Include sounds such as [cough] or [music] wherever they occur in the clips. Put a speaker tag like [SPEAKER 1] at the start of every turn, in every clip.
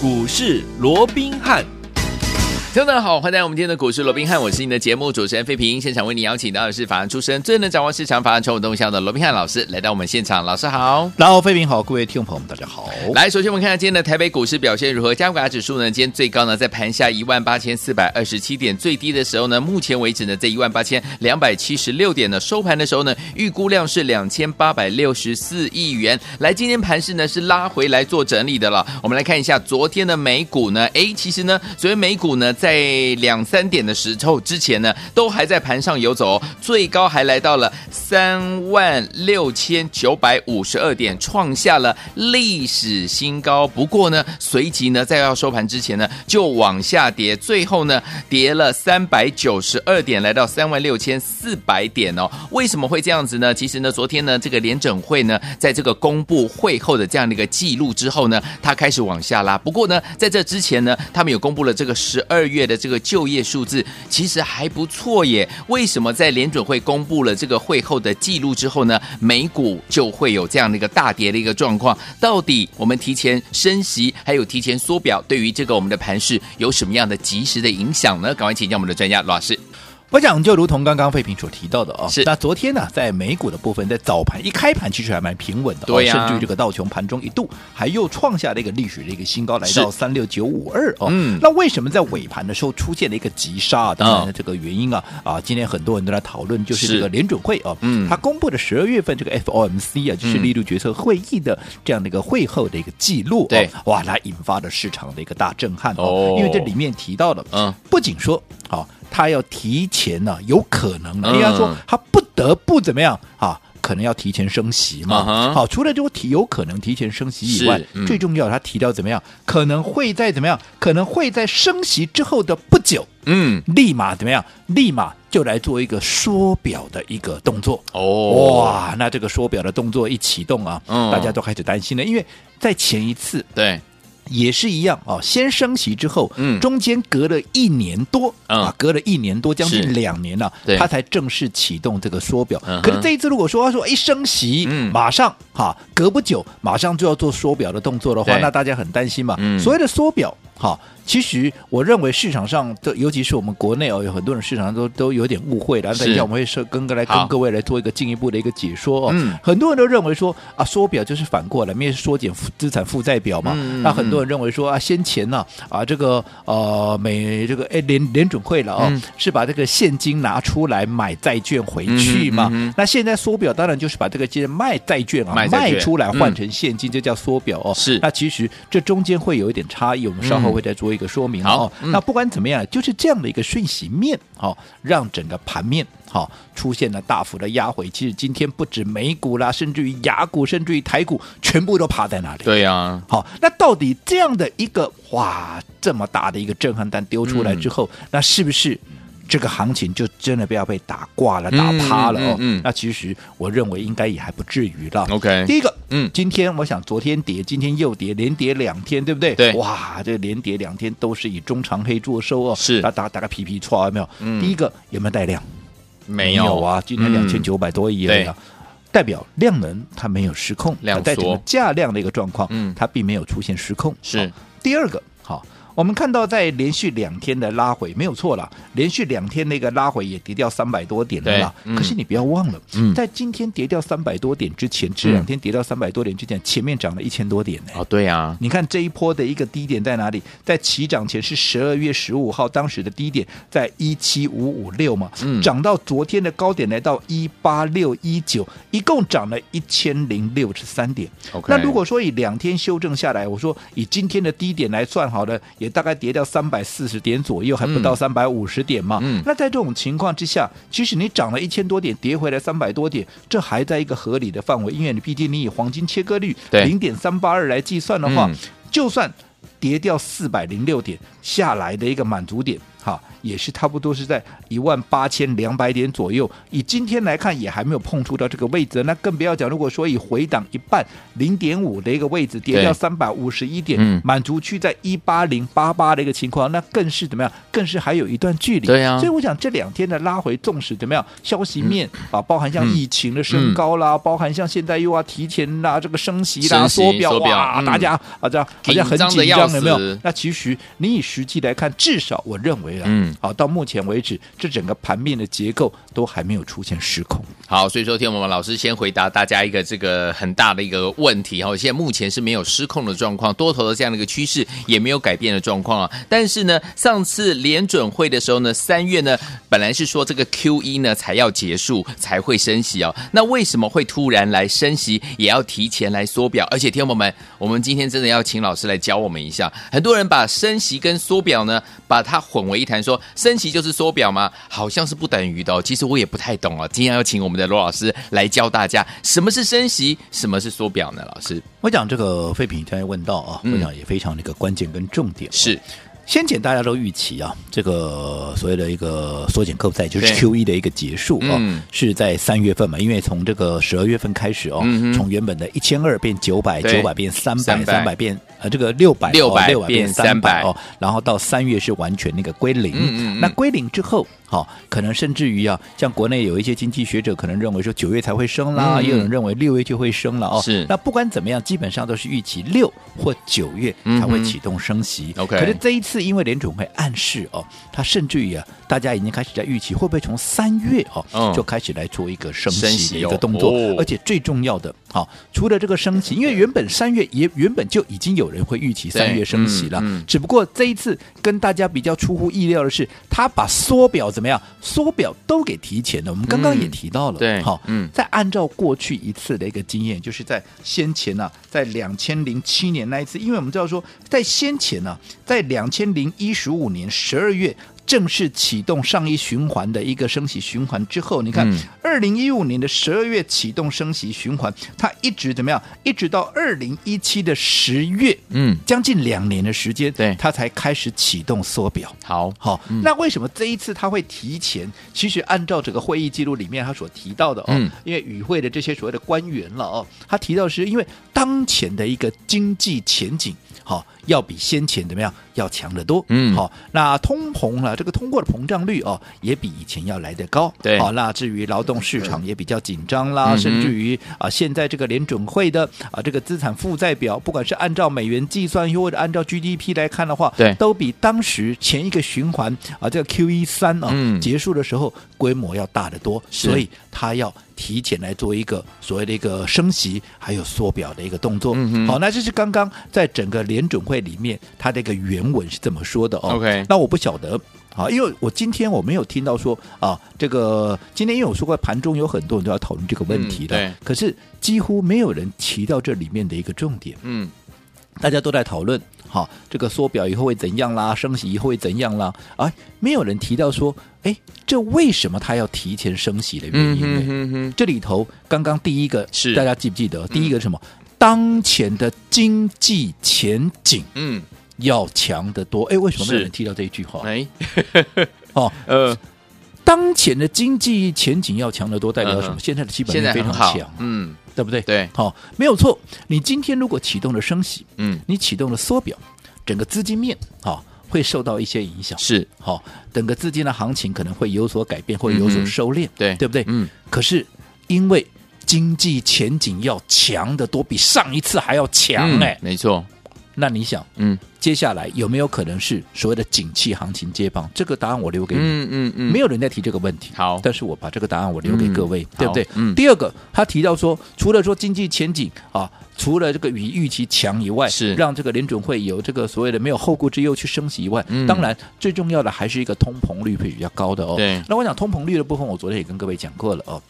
[SPEAKER 1] 股市罗宾汉。
[SPEAKER 2] 听众大家好，欢迎来到我们今天的股市罗宾汉，我是你的节目主持人费平。现场为你邀请到的是法案出身、最能掌握市场法案传统动向的罗宾汉老师，来到我们现场。老师好，
[SPEAKER 1] 然后费平好，各位听众朋友们大家好。
[SPEAKER 2] 来，首先我们看看今天的台北股市表现如何？加权指数呢，今天最高呢在盘下一万八千四百二十七点，最低的时候呢，目前为止呢在一万八千两百七十六点呢。收盘的时候呢，预估量是两千八百六十四亿元。来，今天盘市呢是拉回来做整理的了。我们来看一下昨天的美股呢，哎，其实呢，昨天美股呢在在两三点的时候之前呢，都还在盘上游走，最高还来到了三万六千九百五十二点，创下了历史新高。不过呢，随即呢，在要收盘之前呢，就往下跌，最后呢，跌了三百九十二点，来到三万六千四百点哦。为什么会这样子呢？其实呢，昨天呢，这个联准会呢，在这个公布会后的这样的一个记录之后呢，它开始往下拉。不过呢，在这之前呢，他们有公布了这个十二月的这个就业。数字其实还不错耶，为什么在联准会公布了这个会后的记录之后呢，美股就会有这样的一个大跌的一个状况？到底我们提前升息，还有提前缩表，对于这个我们的盘势有什么样的及时的影响呢？赶快请教我们的专家罗老师。
[SPEAKER 1] 我想就如同刚刚费平所提到的哦，
[SPEAKER 2] 是。
[SPEAKER 1] 那昨天呢，在美股的部分，在早盘一开盘其实还蛮平稳的，
[SPEAKER 2] 对呀、
[SPEAKER 1] 哦，甚至于这个道琼盘中一度还又创下了一个历史的一个新高，来到三六九五二哦。嗯，那为什么在尾盘的时候出现了一个急杀？当然呢，这个原因啊？啊，今天很多人都在讨论，就是这个联准会哦，嗯，他公布的十二月份这个 FOMC 啊，就是利率决策会议的这样的一个会后的一个记录，对、哦，哇，来引发了市场的一个大震撼哦，因为这里面提到的，嗯，不仅说好。哦他要提前呢、啊，有可能呢，应该说他不得不怎么样啊？可能要提前升息嘛。Uh -huh. 好，除了就提有可能提前升息以外，嗯、最重要他提到怎么样？可能会在怎么样？可能会在升息之后的不久，嗯，立马怎么样？立马就来做一个缩表的一个动作。哦、oh.，哇，那这个缩表的动作一启动啊，uh. 大家都开始担心了，因为在前一次对。也是一样啊，先升息之后，嗯，中间隔了一年多、嗯、啊，隔了一年多，将近两年了，他才正式启动这个缩表。可是这一次，如果说他说一升息，嗯，马上哈、啊，隔不久，马上就要做缩表的动作的话，那大家很担心嘛。嗯、所谓的缩表，哈、啊。其实，我认为市场上的，尤其是我们国内哦，有很多人市场上都都有点误会了。等一下我们会说跟各来跟各位来做一个进一步的一个解说哦。嗯，很多人都认为说啊，缩表就是反过来，因为缩减资产负债表嘛。嗯。那很多人认为说啊，先前呢啊，啊这个呃美这个哎联联准会了哦、嗯，是把这个现金拿出来买债券回去嘛。嗯。那现在缩表当然就是把这个借卖债券啊卖，卖出来换成现金，就叫缩表哦。是。那其实这中间会有一点差异，我们稍后会再做一。个说明哦，那不管怎么样，就是这样的一个讯息面，好，让整个盘面好出现了大幅的压回。其实今天不止美股啦，甚至于雅股，甚至于台股，全部都趴在那里。对呀、啊，好，那到底这样的一个哇，这么大的一个震撼弹丢出来之后，嗯、那是不是？这个行情就真的不要被打挂了、打趴了哦。嗯，嗯，那其实我认为应该也还不至于了。OK，第一个，嗯，今天我想昨天跌，今天又跌，连跌两天，对不对？对。哇，这连跌两天都是以中长黑做收哦。是。打，打打个皮皮错有没有？嗯。第一个有没有带量？没有，啊。今天两千九百多亿了、嗯，代表量能它没有失控，量在整个价量的一个状况，嗯，它并没有出现失控。是。第二个，好。我们看到，在连续两天的拉回没有错了，连续两天那个拉回也跌掉三百多点了啦。嗯、可是你不要忘了，嗯、在今天跌掉三百多点之前，这两天跌掉三百多点之前，前面涨了一千多点呢。哦，对呀、啊，你看这一波的一个低点在哪里？在起涨前是十二月十五号，当时的低点在一七五五六嘛，涨到昨天的高点来到一八六一九，一共涨了一千零六十三点。Okay. 那如果说以两天修正下来，我说以今天的低点来算好了，也。大概跌掉三百四十点左右，还不到三百五十点嘛。嗯。那在这种情况之下，其实你涨了一千多点，跌回来三百多点，这还在一个合理的范围。因为你毕竟你以黄金切割率零点三八二来计算的话，嗯、就算跌掉四百零六点下来的一个满足点。好，也是差不多是在一万八千两百点左右。以今天来看，也还没有碰触到这个位置。那更不要讲，如果说以回档一半零点五的一个位置跌掉三百五十一点，嗯、满足区在一八零八八的一个情况，那更是怎么样？更是还有一段距离。对呀、啊。所以我想这两天的拉回，纵使怎么样，消息面、嗯、啊，包含像疫情的升高啦，嗯、包含像现在又要提前啦，这个升息啦，缩表哇，大家啊这样好像很紧张张有没有？那其实你以实际来看，至少我认为啊，嗯，好，到目前为止，这整个盘面的结构都还没有出现失控。
[SPEAKER 2] 好，所以说，听我们老师先回答大家一个这个很大的一个问题哈，现在目前是没有失控的状况，多头的这样的一个趋势也没有改变的状况啊。但是呢，上次联准会的时候呢，三月呢，本来是说这个 QE 呢才要结束才会升息哦，那为什么会突然来升息，也要提前来缩表？而且，听我们，我们今天真的要请老师来教我们一下。很多人把升息跟缩表呢，把它混为一谈，说升息就是缩表吗？好像是不等于的哦。其实我也不太懂哦。今天要请我们的罗老师来教大家，什么是升息，什么是缩表呢？老师，
[SPEAKER 1] 我讲这个废品刚才问到啊，我讲也非常的一个关键跟重点、
[SPEAKER 2] 是。
[SPEAKER 1] 先前大家都预期啊，这个所谓的一个缩减购债就是 QE 的一个结束啊，嗯、是在三月份嘛？因为从这个十二月份开始哦，嗯、从原本的一千二变九百，九百变三百，三百变呃这个六百，
[SPEAKER 2] 六百
[SPEAKER 1] 变三百哦，然后到三月是完全那个归零。那归零之后。好，可能甚至于啊，像国内有一些经济学者可能认为说九月才会升啦，嗯、也有人认为六月就会升了哦。
[SPEAKER 2] 是，
[SPEAKER 1] 那不管怎么样，基本上都是预期六或九月才会启动升息。
[SPEAKER 2] OK，、嗯、
[SPEAKER 1] 可是这一次因为联总会暗示哦，他甚至于啊，大家已经开始在预期会不会从三月哦、嗯、就开始来做一个升息的一个动作，哦、而且最重要的，好，除了这个升息，因为原本三月也原本就已经有人会预期三月升息了，嗯嗯、只不过这一次跟大家比较出乎意料的是，他把缩表。怎么样？缩表都给提前了。我们刚刚也提到了，嗯、对，好，嗯，再按照过去一次的一个经验，就是在先前呢、啊，在两千零七年那一次，因为我们知道说，在先前呢、啊，在两千零一十五年十二月。正式启动上一循环的一个升息循环之后，你看，二零一五年的十二月启动升息循环，它一直怎么样？一直到二零一七的十月，嗯，将近两年的时间，对，它才开始启动缩表。
[SPEAKER 2] 好，
[SPEAKER 1] 好，那为什么这一次它会提前？其实按照这个会议记录里面他所提到的哦，嗯、因为与会的这些所谓的官员了哦，他提到是因为当前的一个经济前景。好，要比先前怎么样要强得多？嗯，好，那通膨啊，这个通货的膨胀率哦，也比以前要来得高。
[SPEAKER 2] 对，
[SPEAKER 1] 好，那至于劳动市场也比较紧张啦，嗯、甚至于啊，现在这个联准会的啊，这个资产负债表，不管是按照美元计算，又或者按照 GDP 来看的话，
[SPEAKER 2] 对，
[SPEAKER 1] 都比当时前一个循环啊，这个 QE 三啊、嗯、结束的时候规模要大得多，所以它要。提前来做一个所谓的一个升息，还有缩表的一个动作。嗯、好，那这是刚刚在整个联准会里面，它的一个原文是这么说的哦。
[SPEAKER 2] OK，
[SPEAKER 1] 那我不晓得啊，因为我今天我没有听到说啊，这个今天因为我说过盘中有很多人都要讨论这个问题的，可是几乎没有人提到这里面的一个重点。嗯，大家都在讨论。好，这个缩表以后会怎样啦？升息以后会怎样啦？啊，没有人提到说，哎，这为什么他要提前升息的原因呢？嗯、哼哼这里头刚刚第一个是大家记不记得？第一个是什么？嗯、当前的经济前景，嗯，要强得多。哎，为什么没有人提到这一句话？哎，[laughs] 哦，[laughs] 呃，当前的经济前景要强得多，代表什么？嗯、现在的基本面非常强，嗯。对不对？
[SPEAKER 2] 对，
[SPEAKER 1] 好，没有错。你今天如果启动了升息，嗯，你启动了缩表，整个资金面啊会受到一些影响，
[SPEAKER 2] 是
[SPEAKER 1] 好，整个资金的行情可能会有所改变，会有所收敛，对，对不对？嗯。可是因为经济前景要强得多，比上一次还要强，哎，
[SPEAKER 2] 没错。
[SPEAKER 1] 那你想，嗯，接下来有没有可能是所谓的景气行情接棒？这个答案我留给你。嗯嗯嗯，没有人在提这个问题。
[SPEAKER 2] 好，
[SPEAKER 1] 但是我把这个答案我留给各位，对不对？嗯。第二个，他提到说，除了说经济前景啊，除了这个与预期强以外，是让这个联准会有这个所谓的没有后顾之忧去升息以外，当然最重要的还是一个通膨率会比较高的哦。对。那我讲通膨率的部分，我昨天也跟各位讲过了哦。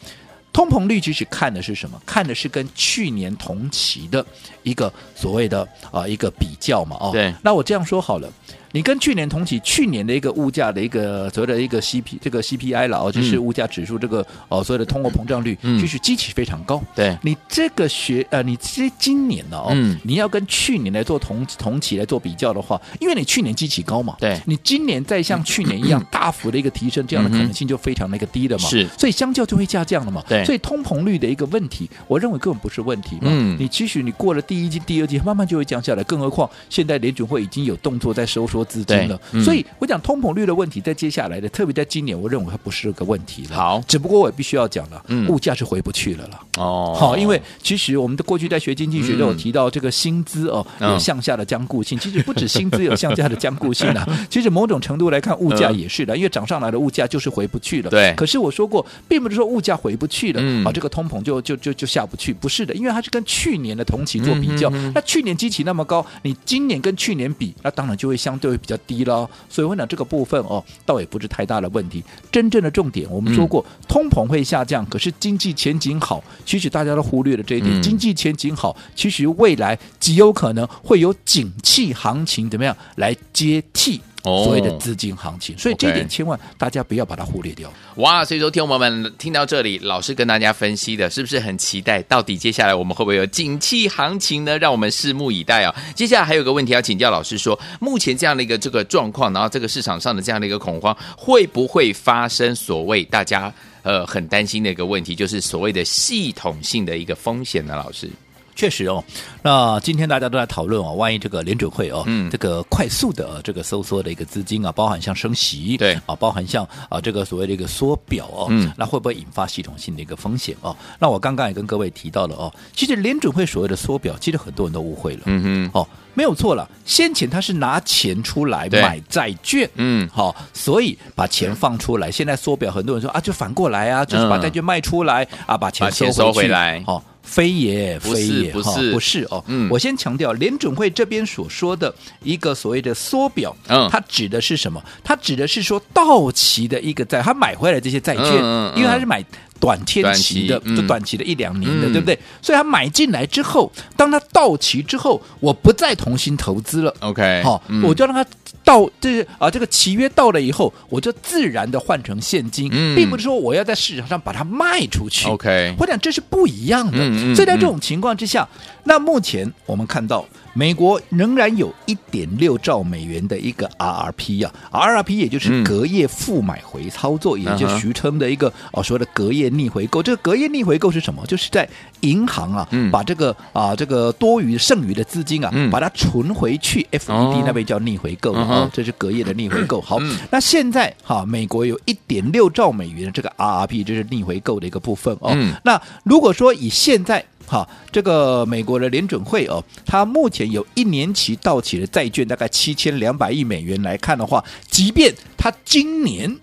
[SPEAKER 1] 通膨率其实看的是什么？看的是跟去年同期的一个所谓的啊、呃、一个比较嘛，哦，对。那我这样说好了。你跟去年同期，去年的一个物价的一个所谓的一个 C P 这个 C P I 了哦，就是物价指数这个哦所谓的通货膨胀率，就是基期非常高。对，你这个学呃，你这今年呢哦，你要跟去年来做同同期来做比较的话，因为你去年基期高嘛，对，你今年再像去年一样 [clears throat] 大幅的一个提升，这样的可能性就非常的一个低了嘛。是，所以相较就会下降了嘛。对，所以通膨率的一个问题，我认为根本不是问题嘛。嗯，你其实你过了第一季、第二季，慢慢就会降下来。更何况现在联准会已经有动作在收缩。缩资金了。嗯、所以我讲通膨率的问题，在接下来的，特别在今年，我认为它不是个问题了。
[SPEAKER 2] 好，
[SPEAKER 1] 只不过我也必须要讲了，嗯、物价是回不去了了。
[SPEAKER 2] 哦，
[SPEAKER 1] 好，因为其实我们的过去在学经济学都有提到，这个薪资哦、嗯、有向下的僵固性。其实不止薪资有向下的僵固性啊，[laughs] 其实某种程度来看，物价也是的，因为涨上来的物价就是回不去了。
[SPEAKER 2] 对。
[SPEAKER 1] 可是我说过，并不是说物价回不去了，
[SPEAKER 2] 嗯、
[SPEAKER 1] 啊，这个通膨就就就就下不去，不是的，因为它是跟去年的同期做比较，那去年基期那么高，你今年跟去年比，那当然就会相对会比较低了。所以我讲这个部分哦，倒也不是太大的问题。真正的重点，我们说过，嗯、通膨会下降，可是经济前景好，其实大家都忽略了这一点。嗯、经济前景好，其实未来极有可能会有景气行情怎么样来接替。所谓的资金行情，所以这一点千万大家不要把它忽略掉。
[SPEAKER 2] 哇！所以说，听众朋友们听到这里，老师跟大家分析的，是不是很期待？到底接下来我们会不会有景气行情呢？让我们拭目以待啊！接下来还有个问题要请教老师说，目前这样的一个这个状况，然后这个市场上的这样的一个恐慌，会不会发生所谓大家呃很担心的一个问题，就是所谓的系统性的一个风险呢？老师？
[SPEAKER 1] 确实哦，那今天大家都在讨论哦，万一这个联准会哦，
[SPEAKER 2] 嗯，
[SPEAKER 1] 这个快速的这个收缩的一个资金啊，包含像升息，
[SPEAKER 2] 对。
[SPEAKER 1] 啊，包含像啊这个所谓的一个缩表哦，
[SPEAKER 2] 嗯，
[SPEAKER 1] 那会不会引发系统性的一个风险哦？那我刚刚也跟各位提到了哦，其实联准会所谓的缩表，其实很多人都误会了，
[SPEAKER 2] 嗯哼，
[SPEAKER 1] 哦，没有错了，先前他是拿钱出来买债券，
[SPEAKER 2] 嗯，
[SPEAKER 1] 好，所以把钱放出来，现在缩表，很多人说啊，就反过来啊，就是把债券卖出来啊，把钱收回
[SPEAKER 2] 收回来，
[SPEAKER 1] 好。非也，非也，
[SPEAKER 2] 不是，不是，
[SPEAKER 1] 哦。
[SPEAKER 2] 嗯，
[SPEAKER 1] 我先强调，联准会这边所说的一个所谓的缩表，
[SPEAKER 2] 嗯，
[SPEAKER 1] 它指的是什么？它指的是说到期的一个债，他买回来这些债券，
[SPEAKER 2] 嗯，
[SPEAKER 1] 因为他是买短天期的，就短期的一两年的，对不对？所以他买进来之后，当他到期之后，我不再重新投资了。
[SPEAKER 2] OK，
[SPEAKER 1] 好，我就让他。到这个啊，这个契约到了以后，我就自然的换成现金，
[SPEAKER 2] 嗯、
[SPEAKER 1] 并不是说我要在市场上把它卖出去。
[SPEAKER 2] OK，
[SPEAKER 1] 我讲这是不一样的。所以在这种情况之下，嗯、那目前我们看到。美国仍然有一点六兆美元的一个 RRP 啊，RRP 也就是隔夜负买回操作，嗯、也就俗称的一个哦所谓的隔夜逆回购。这个隔夜逆回购是什么？就是在银行啊，
[SPEAKER 2] 嗯、
[SPEAKER 1] 把这个啊这个多余剩余的资金啊，
[SPEAKER 2] 嗯、
[SPEAKER 1] 把它存回去。FED 那边叫逆回购啊，哦、这是隔夜的逆回购。好，嗯、那现在哈、啊，美国有一点六兆美元的这个 RRP，这是逆回购的一个部分哦。
[SPEAKER 2] 嗯、
[SPEAKER 1] 那如果说以现在好，这个美国的联准会哦，它目前有一年期到期的债券大概七千两百亿美元来看的话，即便它今年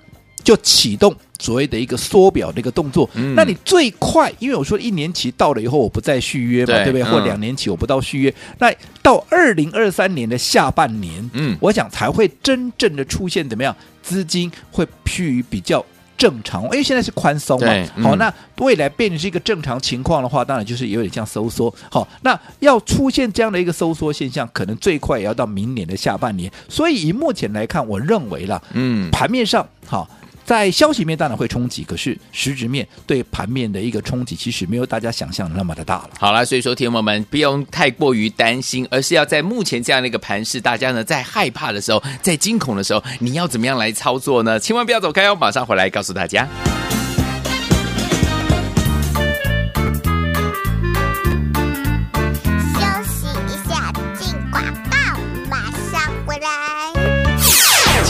[SPEAKER 1] 就启动所谓的一个缩表的一个动作，
[SPEAKER 2] 嗯、
[SPEAKER 1] 那你最快，因为我说一年期到了以后我不再续约嘛，对，对不对？或两年期我不到续约，嗯、那到二零二三年的下半年，
[SPEAKER 2] 嗯，
[SPEAKER 1] 我想才会真正的出现怎么样，资金会趋于比较。正常，因为现在是宽松嘛。
[SPEAKER 2] 嗯、
[SPEAKER 1] 好，那未来变成是一个正常情况的话，当然就是有点像收缩。好，那要出现这样的一个收缩现象，可能最快也要到明年的下半年。所以以目前来看，我认为啦，
[SPEAKER 2] 嗯，
[SPEAKER 1] 盘面上好。在消息面当然会冲击，可是实质面对盘面的一个冲击，其实没有大家想象的那么的大了。
[SPEAKER 2] 好了，所以说，听友们不用太过于担心，而是要在目前这样的一个盘势，大家呢在害怕的时候，在惊恐的时候，你要怎么样来操作呢？千万不要走开哦，马上回来告诉大家。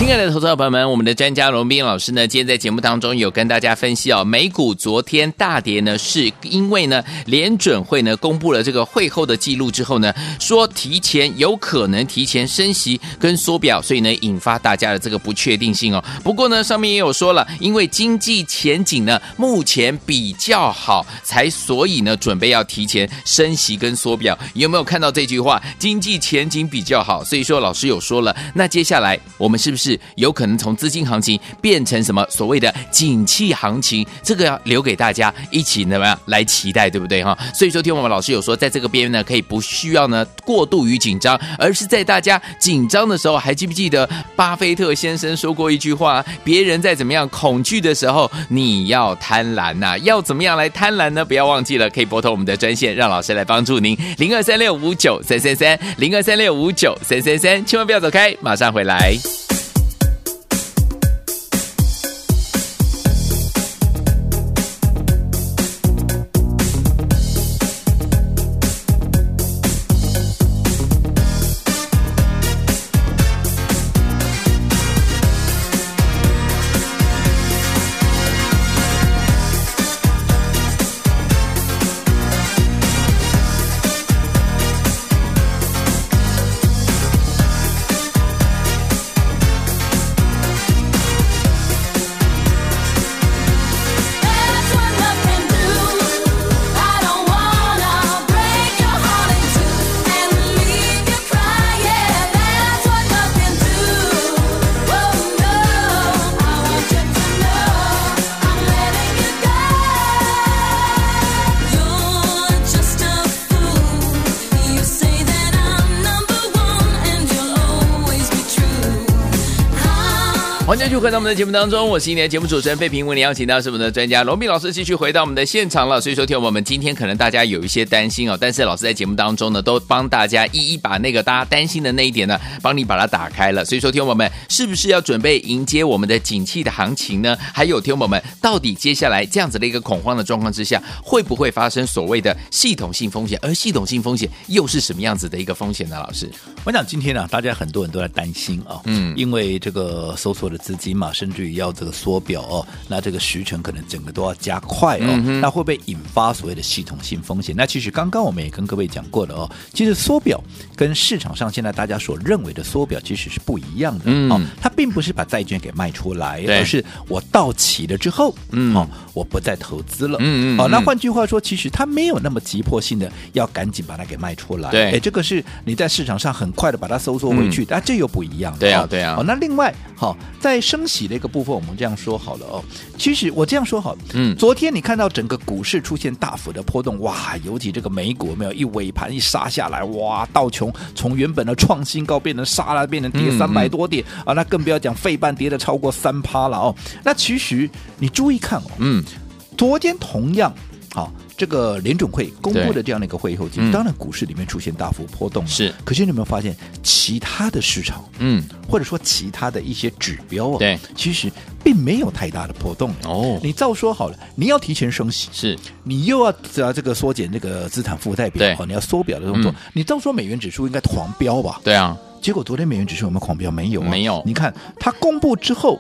[SPEAKER 2] 亲爱的投资者朋友们，我们的专家龙斌老师呢，今天在节目当中有跟大家分析哦，美股昨天大跌呢，是因为呢联准会呢公布了这个会后的记录之后呢，说提前有可能提前升息跟缩表，所以呢引发大家的这个不确定性哦。不过呢上面也有说了，因为经济前景呢目前比较好，才所以呢准备要提前升息跟缩表。有没有看到这句话？经济前景比较好，所以说老师有说了，那接下来我们是不是？有可能从资金行情变成什么所谓的景气行情，这个要留给大家一起怎么样来期待，对不对哈？所以说，听我们老师有说，在这个边呢，可以不需要呢过度于紧张，而是在大家紧张的时候，还记不记得巴菲特先生说过一句话：别人在怎么样恐惧的时候，你要贪婪呐、要怎么样来贪婪呢？不要忘记了，可以拨通我们的专线，让老师来帮助您，零二三六五九三三三，零二三六五九三三三，千万不要走开，马上回来。欢迎继续回到我们的节目当中，我是今天的节目主持人费平，为您邀请到是我们的专家罗密老师继续回到我们的现场了。所以说，听我们今天可能大家有一些担心哦，但是老师在节目当中呢，都帮大家一一把那个大家担心的那一点呢，帮你把它打开了。所以说，听我们是不是要准备迎接我们的景气的行情呢？还有，听我们到底接下来这样子的一个恐慌的状况之下，会不会发生所谓的系统性风险？而系统性风险又是什么样子的一个风险呢？老师，
[SPEAKER 1] 我想今天呢、啊，大家很多人都在担心啊，嗯，因为这个搜索的资金嘛，甚至于要这个缩表哦，那这个时程可能整个都要加快哦，嗯、那会不会引发所谓的系统性风险？那其实刚刚我们也跟各位讲过了哦，其实缩表跟市场上现在大家所认为的缩表其实是不一样的、嗯、哦，它并不是把债券给卖出来，而是我到期了之后，嗯，哦，我不再投资了，嗯嗯，哦，那换句话说，其实它没有那么急迫性的要赶紧把它给卖出来，
[SPEAKER 2] 对，
[SPEAKER 1] 哎，这个是你在市场上很快的把它收缩回去，嗯、但这又不一样，
[SPEAKER 2] 对啊，对啊，
[SPEAKER 1] 哦，那另外，好、哦，在升息的一个部分，我们这样说好了哦。其实我这样说好，嗯，昨天你看到整个股市出现大幅的波动，哇，尤其这个美股没有一尾盘一杀下来，哇，道琼从原本的创新高变成杀了，变成跌三百多点、啊，那更不要讲费半跌的超过三趴了哦。那其实你注意看哦，嗯，昨天同样好。这个联准会公布的这样的一个会后记录，当然股市里面出现大幅波动
[SPEAKER 2] 是。
[SPEAKER 1] 可是你有没有发现，其他的市场，嗯，或者说其他的一些指标啊，
[SPEAKER 2] 对，
[SPEAKER 1] 其实并没有太大的波动
[SPEAKER 2] 哦。
[SPEAKER 1] 你照说好了，你要提前升息，
[SPEAKER 2] 是
[SPEAKER 1] 你又要要这个缩减这个资产负债表，哦，你要缩表的动作，你照说美元指数应该狂飙吧？
[SPEAKER 2] 对啊。
[SPEAKER 1] 结果昨天美元指数有没有狂飙？没有，
[SPEAKER 2] 没有。
[SPEAKER 1] 你看它公布之后。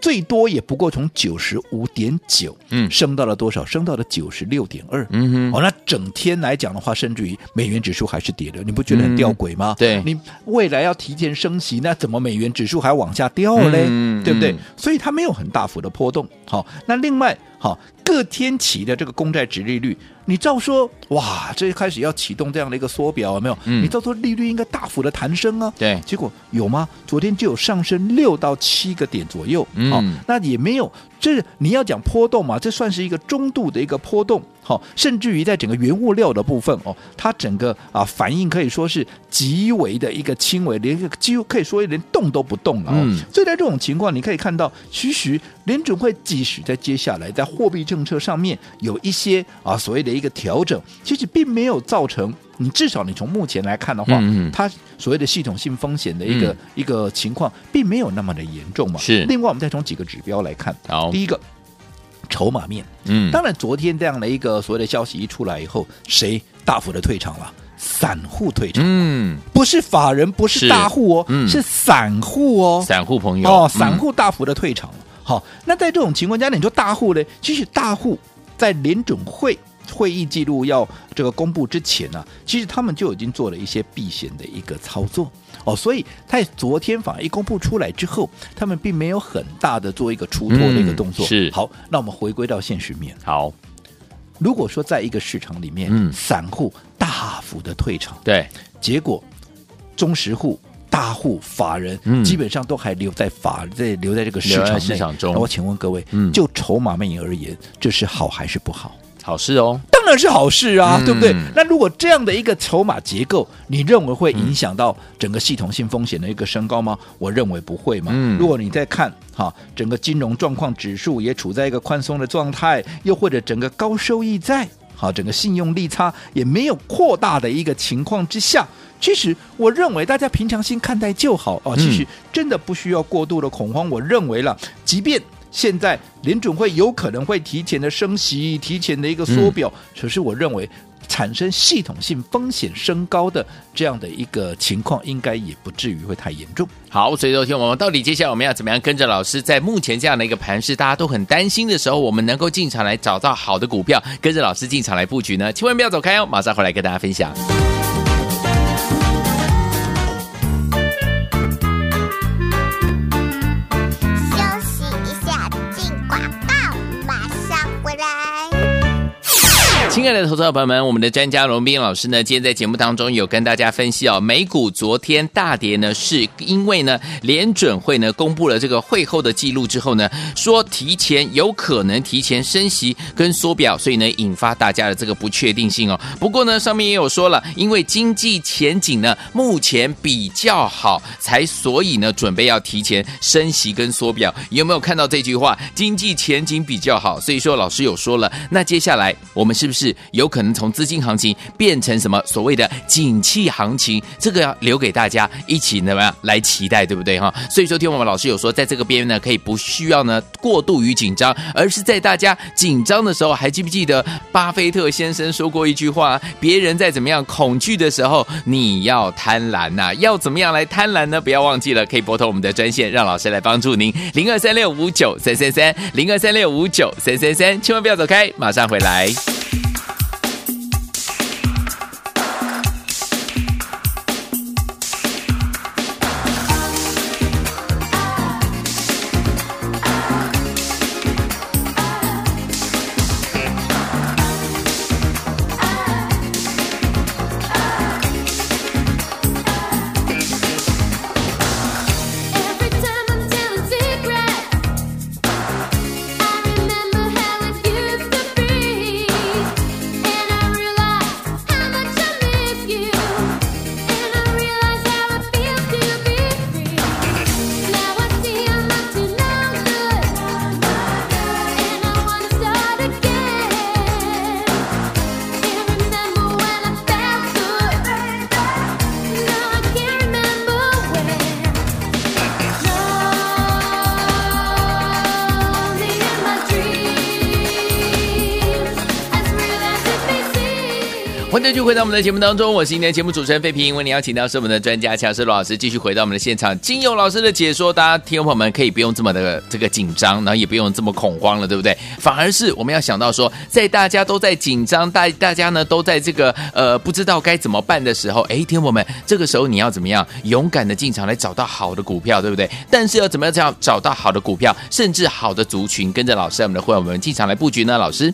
[SPEAKER 1] 最多也不过从九十五点九，嗯，升到了多少？升到了九十六点二，嗯哼。哦，那整天来讲的话，甚至于美元指数还是跌的，你不觉得很吊诡吗？
[SPEAKER 2] 嗯、对，
[SPEAKER 1] 你未来要提前升息，那怎么美元指数还往下掉嘞？嗯、对不对？嗯、所以它没有很大幅的波动。好，那另外，好，各天期的这个公债值利率。你照说，哇，这一开始要启动这样的一个缩表，有没有？嗯、你照说利率应该大幅的弹升啊。
[SPEAKER 2] 对，
[SPEAKER 1] 结果有吗？昨天就有上升六到七个点左右。嗯、哦，那也没有。这你要讲波动嘛？这算是一个中度的一个波动。好、哦，甚至于在整个原物料的部分哦，它整个啊反应可以说是极为的一个轻微，连几乎可以说连动都不动了。嗯，所以在这种情况，你可以看到，其实联准会即使在接下来在货币政策上面有一些啊所谓的一个调整，其实并没有造成你至少你从目前来看的话，嗯嗯它所谓的系统性风险的一个、嗯、一个情况，并没有那么的严重嘛。
[SPEAKER 2] 是。
[SPEAKER 1] 另外，我们再从几个指标来看，
[SPEAKER 2] 好，
[SPEAKER 1] 第一个。筹码面，嗯，当然，昨天这样的一个所谓的消息一出来以后，谁大幅的退场了？散户退场，嗯，不是法人，不是大户哦，是，嗯、是散户哦，
[SPEAKER 2] 散户朋友
[SPEAKER 1] 哦，散户大幅的退场了。嗯、好，那在这种情况下，你说大户呢？其实大户在联准会。会议记录要这个公布之前呢、啊，其实他们就已经做了一些避险的一个操作哦，所以在昨天反而一公布出来之后，他们并没有很大的做一个出脱的一个动作。
[SPEAKER 2] 嗯、是
[SPEAKER 1] 好，那我们回归到现实面。
[SPEAKER 2] 好，
[SPEAKER 1] 如果说在一个市场里面，嗯，散户大幅的退场，
[SPEAKER 2] 对，
[SPEAKER 1] 结果中实户、大户、法人、嗯、基本上都还留在法在留在这个市场
[SPEAKER 2] 市场中。
[SPEAKER 1] 那我请问各位，嗯，就筹码面而言，这是好还是不好？
[SPEAKER 2] 好事哦，
[SPEAKER 1] 当然是好事啊，嗯、对不对？那如果这样的一个筹码结构，你认为会影响到整个系统性风险的一个升高吗？我认为不会嘛。嗯、如果你再看哈，整个金融状况指数也处在一个宽松的状态，又或者整个高收益债，好，整个信用利差也没有扩大的一个情况之下，其实我认为大家平常心看待就好啊。其实真的不需要过度的恐慌。我认为了，即便。现在联准会有可能会提前的升息，提前的一个缩表，嗯、可是我认为产生系统性风险升高的这样的一个情况，应该也不至于会太严重。
[SPEAKER 2] 好，所以昨天我们到底接下来我们要怎么样跟着老师，在目前这样的一个盘势，大家都很担心的时候，我们能够进场来找到好的股票，跟着老师进场来布局呢？千万不要走开哦，马上回来跟大家分享。亲爱的投资者朋友们，我们的专家龙斌老师呢，今天在节目当中有跟大家分析哦，美股昨天大跌呢，是因为呢联准会呢公布了这个会后的记录之后呢，说提前有可能提前升息跟缩表，所以呢引发大家的这个不确定性哦。不过呢上面也有说了，因为经济前景呢目前比较好，才所以呢准备要提前升息跟缩表。有没有看到这句话？经济前景比较好，所以说老师有说了，那接下来我们是不是？是有可能从资金行情变成什么所谓的景气行情，这个要留给大家一起怎么样来期待，对不对哈？所以说，听我们老师有说，在这个边缘呢，可以不需要呢过度于紧张，而是在大家紧张的时候，还记不记得巴菲特先生说过一句话：别人在怎么样恐惧的时候，你要贪婪呐、要怎么样来贪婪呢？不要忘记了，可以拨通我们的专线，让老师来帮助您，零二三六五九三三三，零二三六五九三三三，千万不要走开，马上回来。继续回到我们的节目当中，我是今天节目主持人费平，为你邀请到是我们的专家强势罗老师，继续回到我们的现场，经由老师的解说，大家听众朋友们可以不用这么的这个紧张，然后也不用这么恐慌了，对不对？反而是我们要想到说，在大家都在紧张，大大家呢都在这个呃不知道该怎么办的时候，哎，听众朋友们，这个时候你要怎么样勇敢的进场来找到好的股票，对不对？但是要怎么样这样找到好的股票，甚至好的族群，跟着老师我们的会员们进场来布局呢？老师。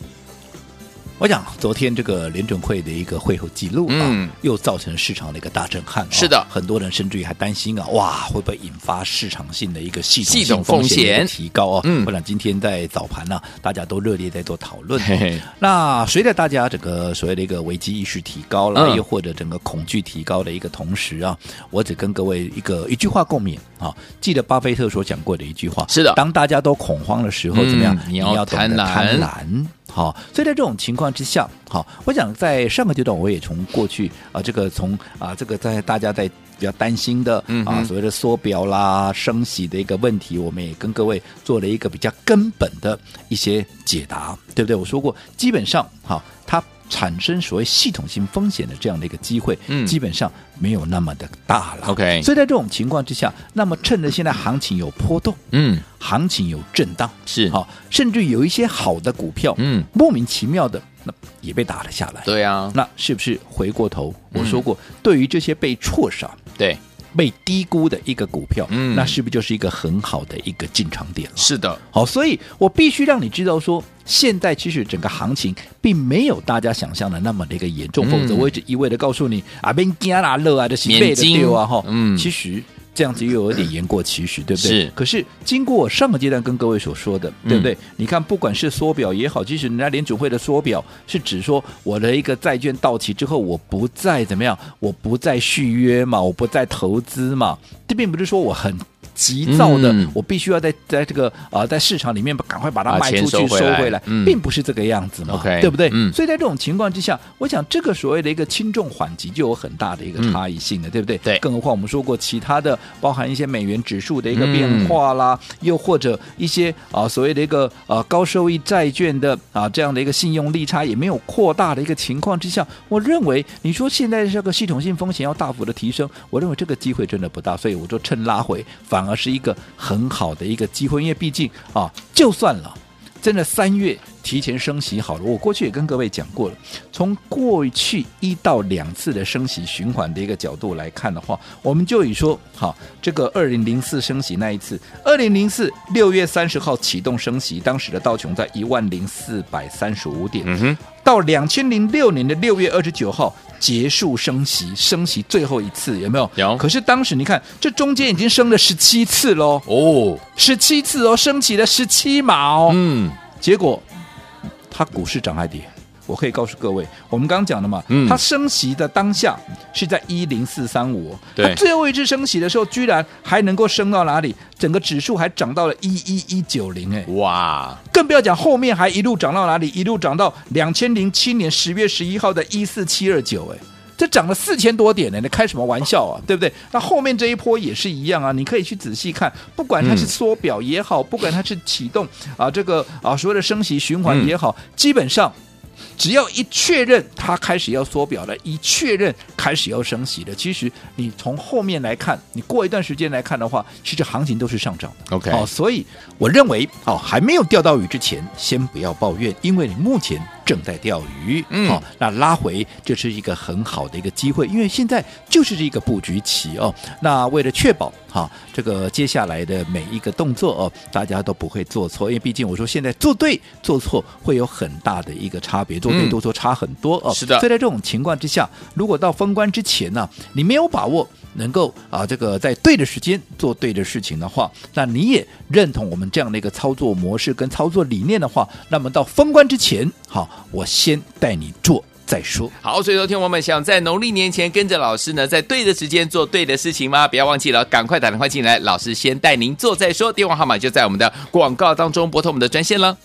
[SPEAKER 1] 我讲昨天这个联准会的一个会后记录啊，嗯、又造成市场的一个大震撼。
[SPEAKER 2] 是的，
[SPEAKER 1] 很多人甚至于还担心啊，哇，会不会引发市场性的一个系统性风险提高啊？嗯，我想今天在早盘呢、啊，大家都热烈在做讨论。嘿嘿那随着大家整个所谓的一个危机意识提高了，嗯、又或者整个恐惧提高的一个同时啊，我只跟各位一个一句话共勉啊，记得巴菲特所讲过的一句话：
[SPEAKER 2] 是的，
[SPEAKER 1] 当大家都恐慌的时候，嗯、怎么样？
[SPEAKER 2] 你要贪婪。
[SPEAKER 1] 好，所以在这种情况之下，好，我想在上个阶段，我也从过去啊，这个从啊，这个在大家在比较担心的啊，所谓的缩表啦、升息的一个问题，我们也跟各位做了一个比较根本的一些解答，对不对？我说过，基本上，好，它。产生所谓系统性风险的这样的一个机会，嗯，基本上没有那么的大了。
[SPEAKER 2] OK，
[SPEAKER 1] 所以在这种情况之下，那么趁着现在行情有波动，嗯，行情有震荡，
[SPEAKER 2] 是
[SPEAKER 1] 好，甚至有一些好的股票，嗯，莫名其妙的那也被打了下来。
[SPEAKER 2] 对啊，
[SPEAKER 1] 那是不是回过头？我说过，嗯、对于这些被错杀，
[SPEAKER 2] 对。
[SPEAKER 1] 被低估的一个股票，嗯，那是不是就是一个很好的一个进场点了？
[SPEAKER 2] 是的，
[SPEAKER 1] 好，所以我必须让你知道说，现在其实整个行情并没有大家想象的那么的一个严重，否则我一直一味的告诉你啊，别惊啦，乐啊，这是背的丢啊，哈，嗯，其实。这样子又有点言过其实，对不对？
[SPEAKER 2] 是。
[SPEAKER 1] 可是经过我上个阶段跟各位所说的，对不对？嗯、你看，不管是缩表也好，即使人家联储会的缩表是指说我的一个债券到期之后，我不再怎么样，我不再续约嘛，我不再投资嘛，这并不是说我很。急躁的，嗯、我必须要在在这个啊、呃，在市场里面赶快把它卖出去收回来，并不是这个样子嘛，Okay, 对不对？嗯、所以在这种情况之下，我想这个所谓的一个轻重缓急就有很大的一个差异性的，嗯、对不对？
[SPEAKER 2] 对。
[SPEAKER 1] 更何况我们说过其他的，包含一些美元指数的一个变化啦，嗯、又或者一些啊所谓的一个啊高收益债券的啊这样的一个信用利差也没有扩大的一个情况之下，我认为你说现在这个系统性风险要大幅的提升，我认为这个机会真的不大，所以我就趁拉回反。而是一个很好的一个机会，因为毕竟啊，就算了，真的三月提前升息好了。我过去也跟各位讲过了，从过去一到两次的升息循环的一个角度来看的话，我们就以说，好，这个二零零四升息那一次，二零零四六月三十号启动升息，当时的道琼在一万零四百三十五点。嗯哼。到两千零六年的六月二十九号结束升息，升息最后一次有没有？
[SPEAKER 2] 有。
[SPEAKER 1] 可是当时你看，这中间已经升了十七次喽。哦，十七次哦，升起了十七码哦。嗯，结果它股市涨还跌？我可以告诉各位，我们刚刚讲的嘛，嗯、它升息的当下是在一零四三五，它最后一次升息的时候，居然还能够升到哪里？整个指数还涨到了一一一九零，哎，哇！更不要讲后面还一路涨到哪里？一路涨到两千零七年十月十一号的一四七二九，哎，这涨了四千多点呢！你开什么玩笑啊？[laughs] 对不对？那后面这一波也是一样啊，你可以去仔细看，不管它是缩表也好，嗯、不管它是启动啊这个啊所谓的升息循环也好，嗯、基本上。只要一确认它开始要缩表了，一确认开始要升息了，其实你从后面来看，你过一段时间来看的话，其实行情都是上涨的。OK，好，所以我认为，哦，还没有钓到鱼之前，先不要抱怨，因为你目前。正在钓鱼，嗯，好、哦，那拉回这是一个很好的一个机会，因为现在就是这个布局期哦。那为了确保哈、哦，这个接下来的每一个动作哦，大家都不会做错，因为毕竟我说现在做对做错会有很大的一个差别，做对做错差很多哦。是的，所以在这种情况之下，如果到封关之前呢、啊，你没有把握。能够啊，这个在对的时间做对的事情的话，那你也认同我们这样的一个操作模式跟操作理念的话，那么到封关之前，好，我先带你做再说。
[SPEAKER 2] 好，所以说天我们想在农历年前跟着老师呢，在对的时间做对的事情吗？不要忘记了，赶快打电话进来，老师先带您做再说。电话号码就在我们的广告当中，拨通我们的专线了。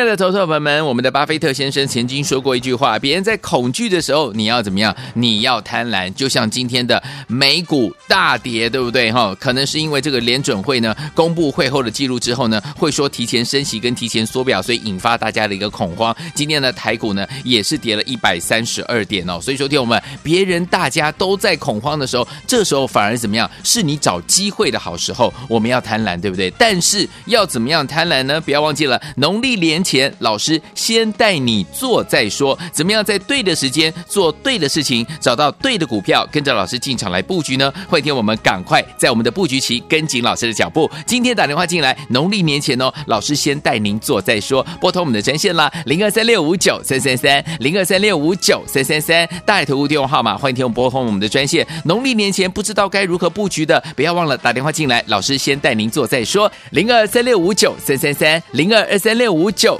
[SPEAKER 2] 亲爱的投资朋友们，我们的巴菲特先生曾经说过一句话：别人在恐惧的时候，你要怎么样？你要贪婪。就像今天的美股大跌，对不对？哈，可能是因为这个联准会呢公布会后的记录之后呢，会说提前升息跟提前缩表，所以引发大家的一个恐慌。今天的台股呢也是跌了一百三十二点哦。所以说，听我们别人大家都在恐慌的时候，这时候反而怎么样？是你找机会的好时候。我们要贪婪，对不对？但是要怎么样贪婪呢？不要忘记了农历年。前，老师先带你做再说，怎么样在对的时间做对的事情，找到对的股票，跟着老师进场来布局呢？欢迎听我们赶快在我们的布局。期跟紧老师的脚步。今天打电话进来，农历年前哦，老师先带您做再说，拨通我们的专线啦，零二三六五九三三三，零二三六五九三三三，大爱投顾电话号码，欢迎听我们拨通我们的专线。农历年前不知道该如何布局。的，不要忘了打电话进来，老师先带您做再说，零二三六五九三三三，零二二三六五。九